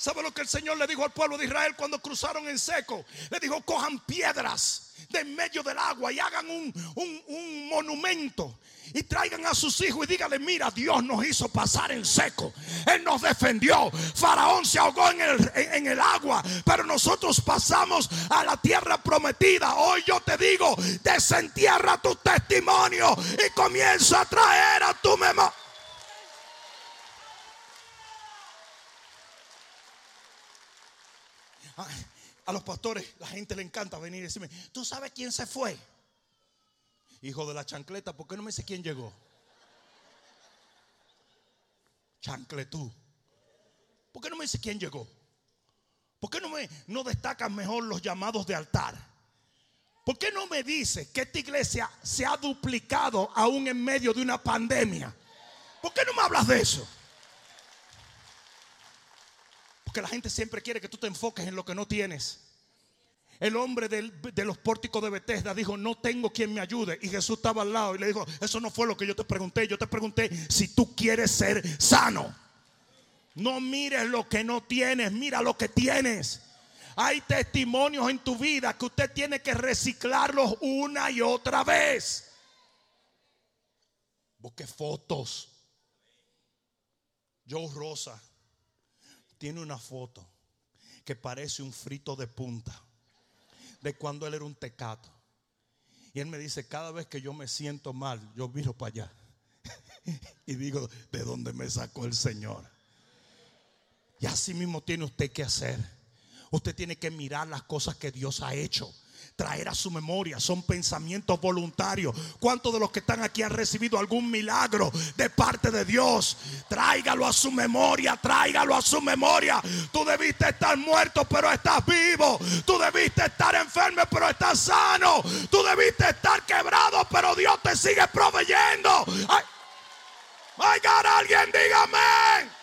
¿Sabe lo que el Señor le dijo al pueblo de Israel cuando cruzaron en seco? Le dijo, cojan piedras de en medio del agua y hagan un, monumento y traigan a sus hijos y díganle, mira, Dios nos hizo pasar en seco. Él nos defendió. Faraón se ahogó en el, en el, agua, pero nosotros pasamos a la tierra prometida. Hoy yo te digo, desentierra tu testimonio y comienza a traer a tu memoria. A los pastores, la gente le encanta venir y decirme, ¿tú sabes quién se fue? Hijo de la chancleta, ¿por qué no me dice quién llegó? Chancletú. ¿Por qué no me dice quién llegó? ¿Por qué no me no destacan mejor los llamados de altar? ¿Por qué no me dice que esta iglesia se ha duplicado aún en medio de una pandemia? ¿Por qué no me hablas de eso? Porque la gente siempre quiere que tú te enfoques en lo que no tienes. El hombre de los pórticos de Bethesda dijo, no tengo quien me ayude. Y Jesús estaba al lado y le dijo, eso no fue lo que yo te pregunté. Yo te pregunté si tú quieres ser sano. No mires lo que no tienes, mira lo que tienes. Hay testimonios en tu vida que usted tiene que reciclarlos una y otra vez. Busque fotos. Joe Rosa tiene una foto que parece un frito de punta de cuando él era un tecato. Y él me dice, cada vez que yo me siento mal, yo miro para allá. (laughs) y digo, ¿de dónde me sacó el Señor? Y así mismo tiene usted que hacer. Usted tiene que mirar las cosas que Dios ha hecho traer a su memoria. Son pensamientos voluntarios. ¿Cuántos de los que están aquí han recibido algún milagro de parte de Dios? Tráigalo a su memoria, tráigalo a su memoria. Tú debiste estar muerto, pero estás vivo. Tú debiste estar enfermo, pero estás sano. Tú debiste estar quebrado, pero Dios te sigue proveyendo. Ay, alguien dígame.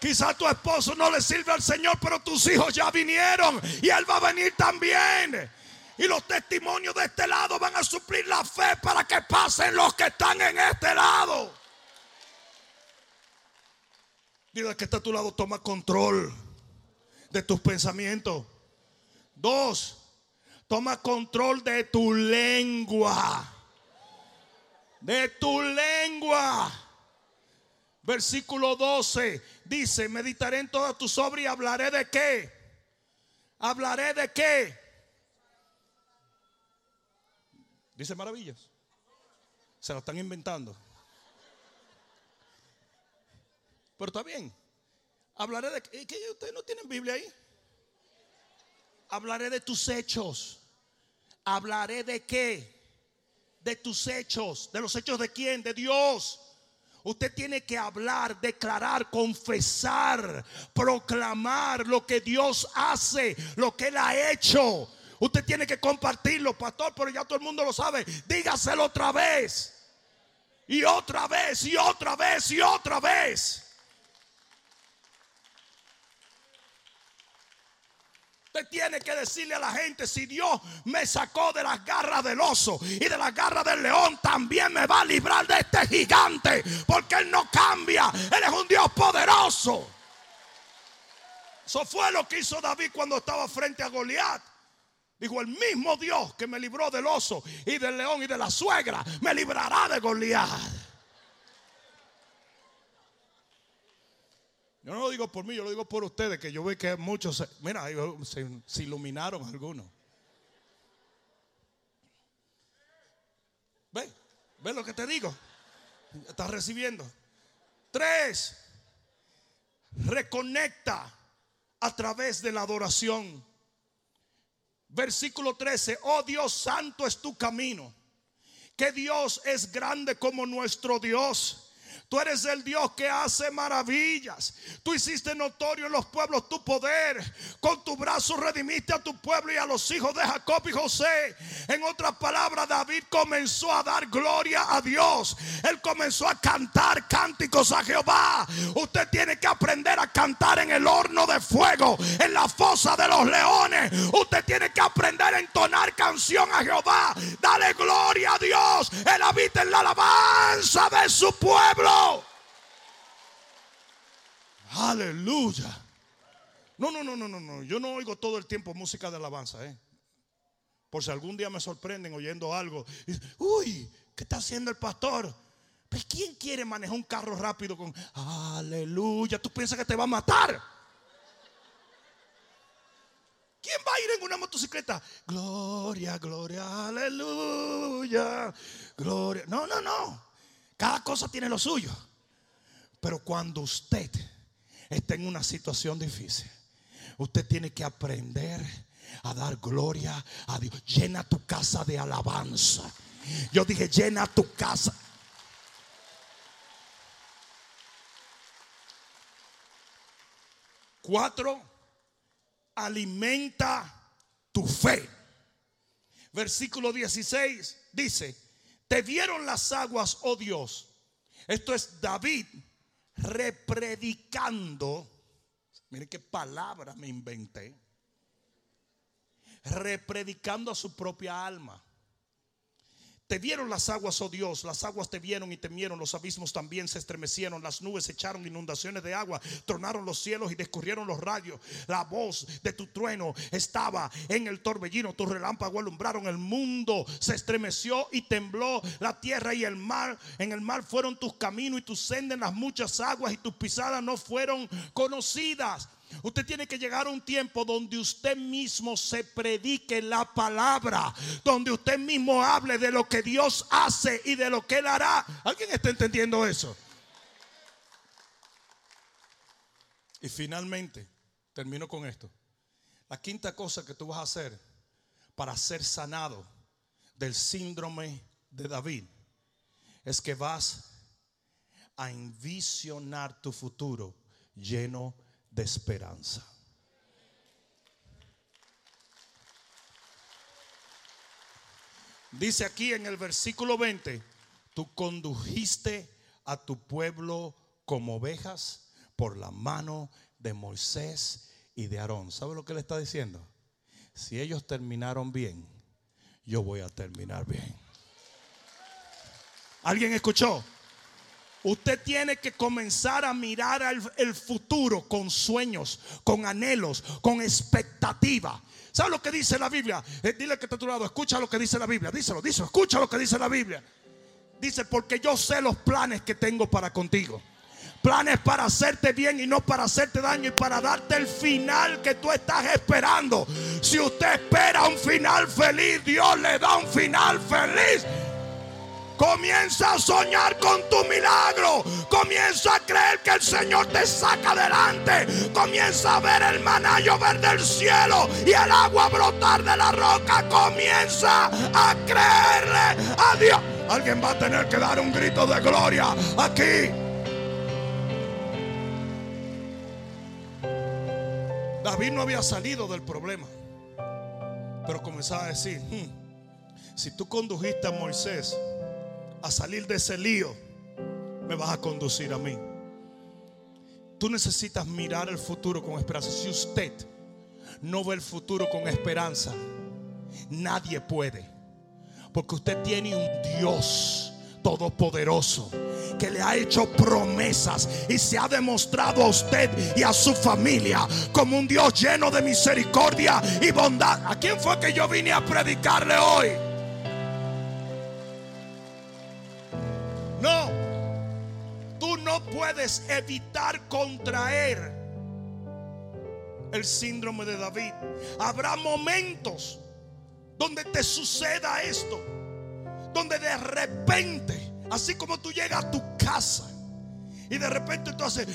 Quizá tu esposo no le sirve al Señor, pero tus hijos ya vinieron y Él va a venir también. Y los testimonios de este lado van a suplir la fe para que pasen los que están en este lado. Dile que está a tu lado, toma control de tus pensamientos. Dos, toma control de tu lengua. De tu lengua. Versículo 12 dice, meditaré en toda tu obras y hablaré de qué. Hablaré de qué. Dice maravillas. Se lo están inventando. Pero está bien. Hablaré de qué. ¿Ustedes no tienen Biblia ahí? Hablaré de tus hechos. Hablaré de qué. De tus hechos. ¿De los hechos de quién? De Dios. Usted tiene que hablar, declarar, confesar, proclamar lo que Dios hace, lo que Él ha hecho. Usted tiene que compartirlo, pastor, pero ya todo el mundo lo sabe. Dígaselo otra vez. Y otra vez, y otra vez, y otra vez. Tiene que decirle a la gente, si Dios me sacó de las garras del oso y de las garras del león, también me va a librar de este gigante, porque Él no cambia, Él es un Dios poderoso. Eso fue lo que hizo David cuando estaba frente a Goliat. Dijo, el mismo Dios que me libró del oso y del león y de la suegra, me librará de Goliat. Yo no lo digo por mí, yo lo digo por ustedes, que yo veo que muchos, mira, se, iluminaron algunos. ¿Ve? ¿Ve lo que te digo? Estás recibiendo. Tres, reconecta a través de la adoración. Versículo 13, oh Dios santo es tu camino, que Dios es grande como nuestro Dios Tú eres el Dios que hace maravillas. Tú hiciste notorio en los pueblos tu poder. Con tu brazo redimiste a tu pueblo y a los hijos de Jacob y José. En otras palabras, David comenzó a dar gloria a Dios. Él comenzó a cantar cánticos a Jehová. Usted tiene que aprender a cantar en el horno de fuego, en la fosa de los leones. Usted tiene que aprender a entonar canción a Jehová. Dale gloria a Dios. Él habita en la alabanza de su pueblo. Aleluya. No, no, no, no, no, no. Yo no oigo todo el tiempo música de alabanza, ¿eh? Por si algún día me sorprenden oyendo algo. Uy, ¿qué está haciendo el pastor? Pues ¿quién quiere manejar un carro rápido con aleluya? ¿Tú piensas que te va a matar? ¿Quién va a ir en una motocicleta? Gloria, gloria, aleluya. Gloria. No, no, no. Cada cosa tiene lo suyo. Pero cuando usted está en una situación difícil, usted tiene que aprender a dar gloria a Dios. Llena tu casa de alabanza. Yo dije, llena tu casa. Cuatro, alimenta tu fe. Versículo 16 dice, te dieron las aguas, oh Dios. Esto es David repredicando. Miren qué palabra me inventé. Repredicando a su propia alma. Te vieron las aguas, oh Dios, las aguas te vieron y temieron, los abismos también se estremecieron, las nubes echaron inundaciones de agua, tronaron los cielos y descurrieron los rayos. La voz de tu trueno estaba en el torbellino, tu relámpago alumbraron el mundo, se estremeció y tembló la tierra y el mar. En el mar fueron tus caminos y tus sendas las muchas aguas y tus pisadas no fueron conocidas. Usted tiene que llegar a un tiempo donde usted mismo se predique la palabra, donde usted mismo hable de lo que Dios hace y de lo que Él hará. ¿Alguien está entendiendo eso? Y finalmente, termino con esto. La quinta cosa que tú vas a hacer para ser sanado del síndrome de David es que vas a envisionar tu futuro lleno de de esperanza. Dice aquí en el versículo 20, tú condujiste a tu pueblo como ovejas por la mano de Moisés y de Aarón. ¿Sabe lo que le está diciendo? Si ellos terminaron bien, yo voy a terminar bien. ¿Alguien escuchó? Usted tiene que comenzar a mirar el futuro con sueños, con anhelos, con expectativa. ¿Sabe lo que dice la Biblia? Eh, dile que está a tu lado, escucha lo que dice la Biblia. Díselo, díselo, escucha lo que dice la Biblia. Dice, porque yo sé los planes que tengo para contigo. Planes para hacerte bien y no para hacerte daño y para darte el final que tú estás esperando. Si usted espera un final feliz, Dios le da un final feliz. Comienza a soñar con tu milagro. Comienza a creer que el Señor te saca adelante. Comienza a ver el maná llover del cielo y el agua brotar de la roca. Comienza a creerle a Dios. Alguien va a tener que dar un grito de gloria aquí. David no había salido del problema, pero comenzaba a decir, hmm, si tú condujiste a Moisés, a salir de ese lío, me vas a conducir a mí. Tú necesitas mirar el futuro con esperanza. Si usted no ve el futuro con esperanza, nadie puede. Porque usted tiene un Dios todopoderoso que le ha hecho promesas y se ha demostrado a usted y a su familia como un Dios lleno de misericordia y bondad. ¿A quién fue que yo vine a predicarle hoy? Puedes evitar contraer el síndrome de David. Habrá momentos donde te suceda esto, donde de repente, así como tú llegas a tu casa y de repente tú haces,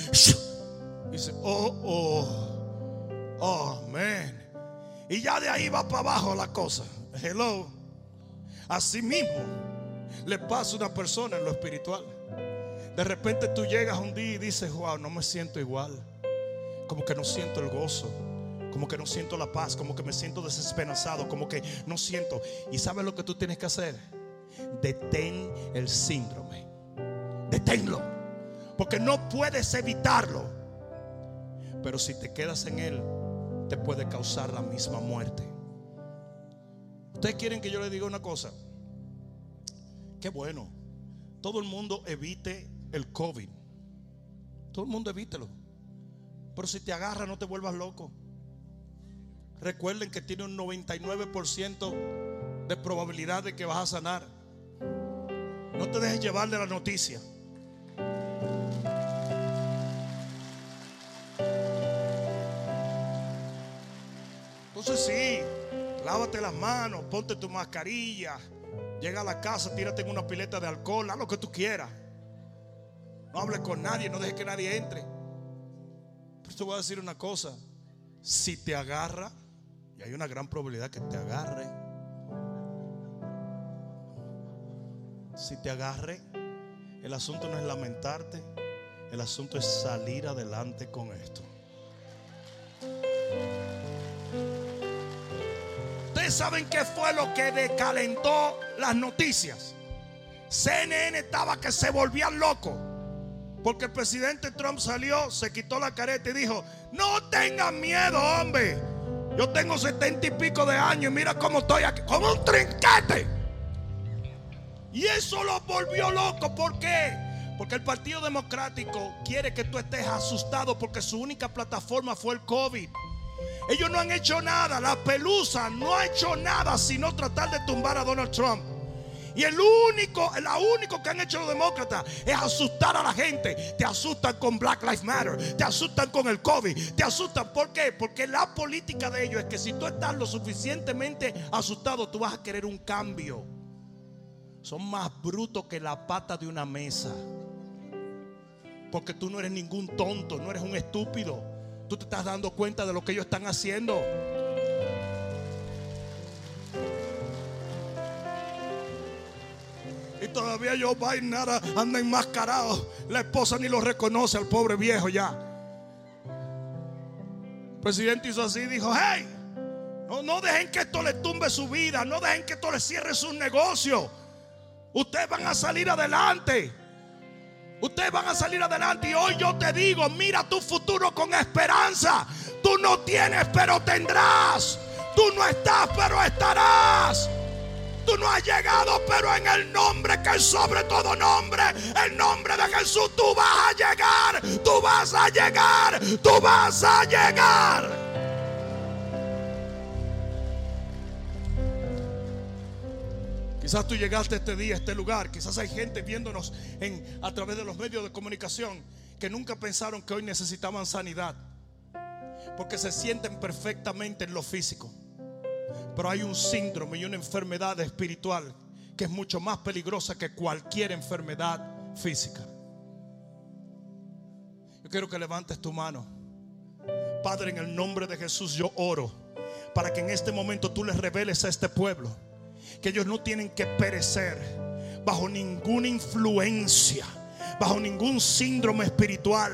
y dices, oh, oh, oh, man. Y ya de ahí va para abajo la cosa. Hello. Así mismo le pasa a una persona en lo espiritual. De repente tú llegas un día y dices, wow, no me siento igual. Como que no siento el gozo. Como que no siento la paz. Como que me siento desesperanzado. Como que no siento. ¿Y sabes lo que tú tienes que hacer? Detén el síndrome. Deténlo. Porque no puedes evitarlo. Pero si te quedas en él, te puede causar la misma muerte. Ustedes quieren que yo les diga una cosa. Qué bueno. Todo el mundo evite el COVID. Todo el mundo evítelo. Pero si te agarra, no te vuelvas loco. Recuerden que tiene un 99% de probabilidad de que vas a sanar. No te dejes llevar de la noticia. Entonces sí, lávate las manos, ponte tu mascarilla, Llega a la casa, tírate en una pileta de alcohol, haz lo que tú quieras. No hables con nadie, no dejes que nadie entre. Pero te voy a decir una cosa. Si te agarra, y hay una gran probabilidad que te agarre. Si te agarre, el asunto no es lamentarte, el asunto es salir adelante con esto. Ustedes saben qué fue lo que decalentó las noticias. CNN estaba que se volvían locos. Porque el presidente Trump salió, se quitó la careta y dijo, no tengan miedo, hombre. Yo tengo setenta y pico de años y mira cómo estoy aquí, como un trinquete. Y eso lo volvió loco. ¿Por qué? Porque el Partido Democrático quiere que tú estés asustado porque su única plataforma fue el COVID. Ellos no han hecho nada. La pelusa no ha hecho nada sino tratar de tumbar a Donald Trump. Y el único, la único que han hecho los demócratas es asustar a la gente. Te asustan con Black Lives Matter, te asustan con el COVID, te asustan. ¿Por qué? Porque la política de ellos es que si tú estás lo suficientemente asustado, tú vas a querer un cambio. Son más brutos que la pata de una mesa. Porque tú no eres ningún tonto, no eres un estúpido. Tú te estás dando cuenta de lo que ellos están haciendo. Y todavía Joe Biden nada anda enmascarado. La esposa ni lo reconoce al pobre viejo ya. El presidente hizo así, dijo, hey, no, no dejen que esto le tumbe su vida, no dejen que esto le cierre sus negocios. Ustedes van a salir adelante. Ustedes van a salir adelante. Y hoy yo te digo, mira tu futuro con esperanza. Tú no tienes, pero tendrás. Tú no estás, pero estarás. Tú no has llegado, pero en el nombre que es sobre todo nombre, el nombre de Jesús, tú vas a llegar, tú vas a llegar, tú vas a llegar. Quizás tú llegaste este día a este lugar, quizás hay gente viéndonos en, a través de los medios de comunicación que nunca pensaron que hoy necesitaban sanidad, porque se sienten perfectamente en lo físico. Pero hay un síndrome y una enfermedad espiritual que es mucho más peligrosa que cualquier enfermedad física. Yo quiero que levantes tu mano. Padre, en el nombre de Jesús yo oro para que en este momento tú les reveles a este pueblo que ellos no tienen que perecer bajo ninguna influencia, bajo ningún síndrome espiritual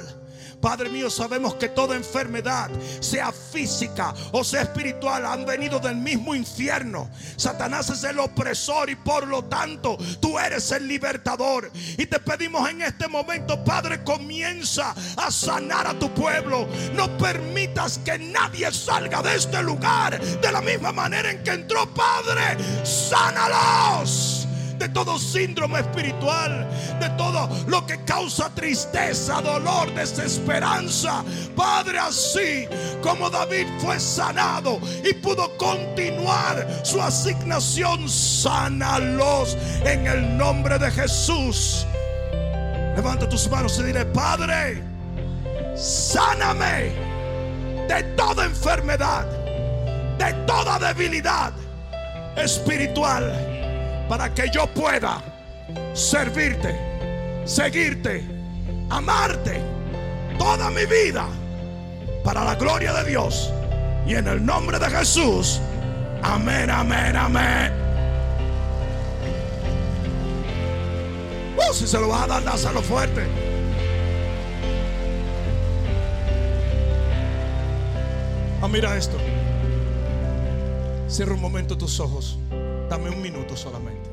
Padre mío, sabemos que toda enfermedad, sea física o sea espiritual, han venido del mismo infierno. Satanás es el opresor y por lo tanto tú eres el libertador. Y te pedimos en este momento, Padre, comienza a sanar a tu pueblo. No permitas que nadie salga de este lugar de la misma manera en que entró, Padre. Sánalos de todo síndrome espiritual, de todo lo que causa tristeza, dolor, desesperanza. Padre, así como David fue sanado y pudo continuar su asignación, sánalos en el nombre de Jesús. Levanta tus manos y dile, Padre, sáname de toda enfermedad, de toda debilidad espiritual para que yo pueda servirte, seguirte, amarte toda mi vida para la gloria de Dios. Y en el nombre de Jesús, amén, amén, amén. Oh, si se lo vas a dar, dáselo fuerte. Ah, mira esto. Cierra un momento tus ojos. Dame un minuto solamente.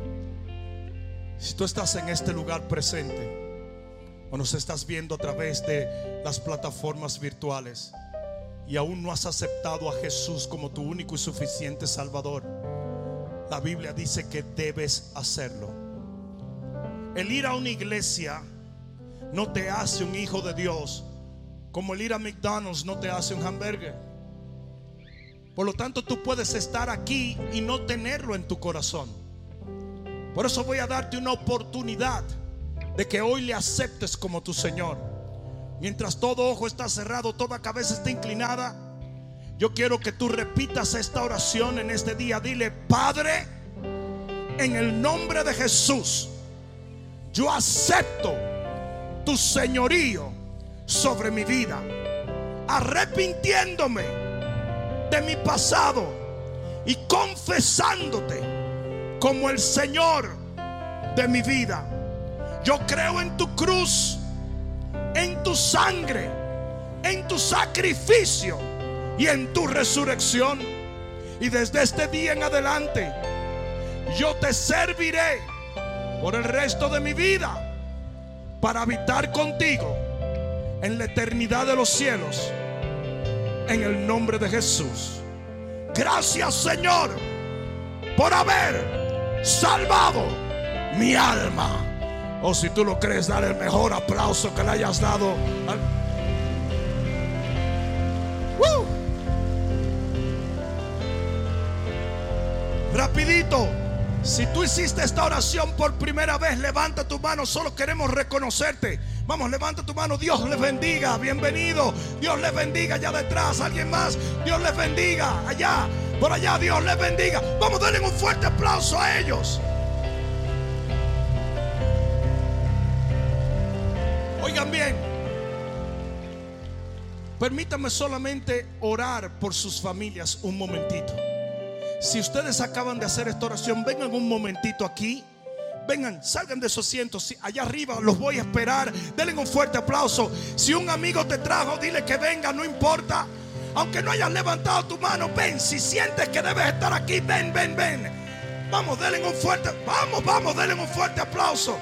Si tú estás en este lugar presente o nos estás viendo a través de las plataformas virtuales y aún no has aceptado a Jesús como tu único y suficiente Salvador, la Biblia dice que debes hacerlo. El ir a una iglesia no te hace un hijo de Dios, como el ir a McDonald's no te hace un hamburger. Por lo tanto, tú puedes estar aquí y no tenerlo en tu corazón. Por eso voy a darte una oportunidad de que hoy le aceptes como tu Señor. Mientras todo ojo está cerrado, toda cabeza está inclinada, yo quiero que tú repitas esta oración en este día. Dile, Padre, en el nombre de Jesús, yo acepto tu señorío sobre mi vida, arrepintiéndome de mi pasado y confesándote como el Señor de mi vida. Yo creo en tu cruz, en tu sangre, en tu sacrificio y en tu resurrección. Y desde este día en adelante, yo te serviré por el resto de mi vida para habitar contigo en la eternidad de los cielos. En el nombre de Jesús. Gracias Señor por haber salvado mi alma. O si tú lo crees, dar el mejor aplauso que le hayas dado. Rapidito. Si tú hiciste esta oración por primera vez, levanta tu mano. Solo queremos reconocerte. Vamos, levanta tu mano. Dios les bendiga. Bienvenido. Dios les bendiga allá detrás. Alguien más. Dios les bendiga. Allá. Por allá. Dios les bendiga. Vamos, denle un fuerte aplauso a ellos. Oigan bien. Permítanme solamente orar por sus familias un momentito. Si ustedes acaban de hacer esta oración, vengan un momentito aquí. Vengan, salgan de esos asientos. Allá arriba los voy a esperar. Denle un fuerte aplauso. Si un amigo te trajo, dile que venga, no importa. Aunque no hayas levantado tu mano, ven. Si sientes que debes estar aquí, ven, ven, ven. Vamos, denle un fuerte, vamos, vamos, denle un fuerte aplauso.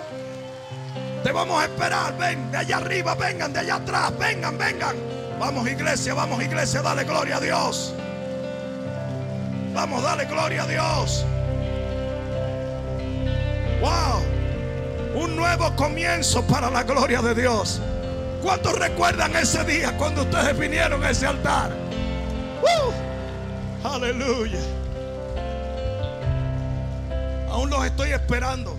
Te vamos a esperar. Ven, de allá arriba, vengan, de allá atrás, vengan, vengan. Vamos, iglesia, vamos, iglesia, dale gloria a Dios. Vamos, dale gloria a Dios. Wow. Un nuevo comienzo para la gloria de Dios. ¿Cuántos recuerdan ese día cuando ustedes vinieron a ese altar? Aleluya. Aún los estoy esperando.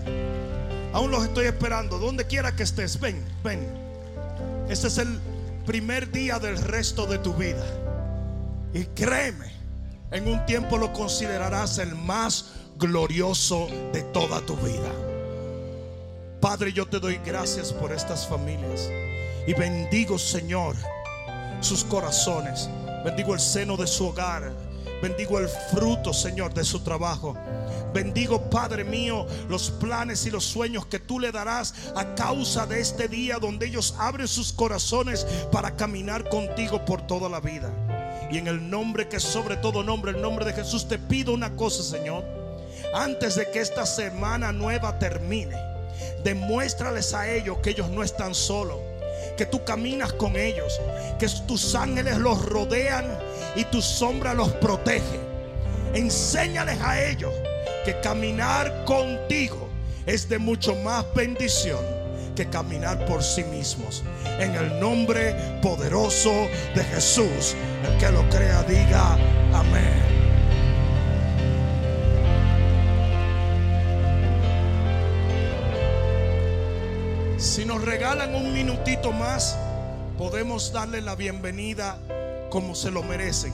Aún los estoy esperando. Donde quiera que estés, ven, ven. Este es el primer día del resto de tu vida. Y créeme en un tiempo lo considerarás el más glorioso de toda tu vida. Padre, yo te doy gracias por estas familias y bendigo, Señor, sus corazones. Bendigo el seno de su hogar. Bendigo el fruto, Señor, de su trabajo. Bendigo, Padre mío, los planes y los sueños que tú le darás a causa de este día donde ellos abren sus corazones para caminar contigo por toda la vida. Y en el nombre que sobre todo nombre, el nombre de Jesús, te pido una cosa, Señor. Antes de que esta semana nueva termine, demuéstrales a ellos que ellos no están solos. Que tú caminas con ellos, que tus ángeles los rodean y tu sombra los protege. Enséñales a ellos que caminar contigo es de mucho más bendición que caminar por sí mismos. En el nombre poderoso de Jesús, el que lo crea diga amén. Si nos regalan un minutito más, podemos darle la bienvenida como se lo merecen.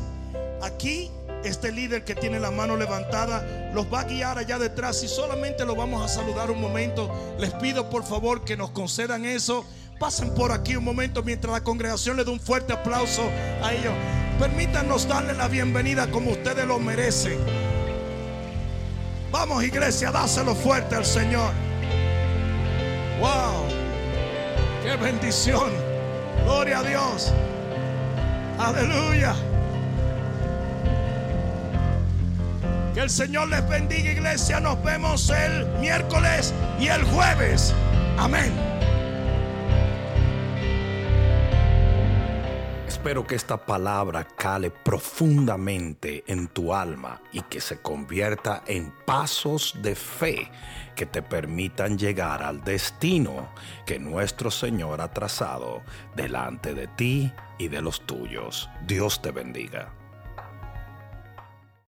Aquí este líder que tiene la mano levantada los va a guiar allá detrás y solamente lo vamos a saludar un momento. Les pido por favor que nos concedan eso. Pasen por aquí un momento mientras la congregación le da un fuerte aplauso a ellos. Permítanos darle la bienvenida como ustedes lo merecen. Vamos iglesia, dáselo fuerte al Señor. Wow, qué bendición. Gloria a Dios. Aleluya. Que el Señor les bendiga, iglesia. Nos vemos el miércoles y el jueves. Amén. Espero que esta palabra cale profundamente en tu alma y que se convierta en pasos de fe que te permitan llegar al destino que nuestro Señor ha trazado delante de ti y de los tuyos. Dios te bendiga.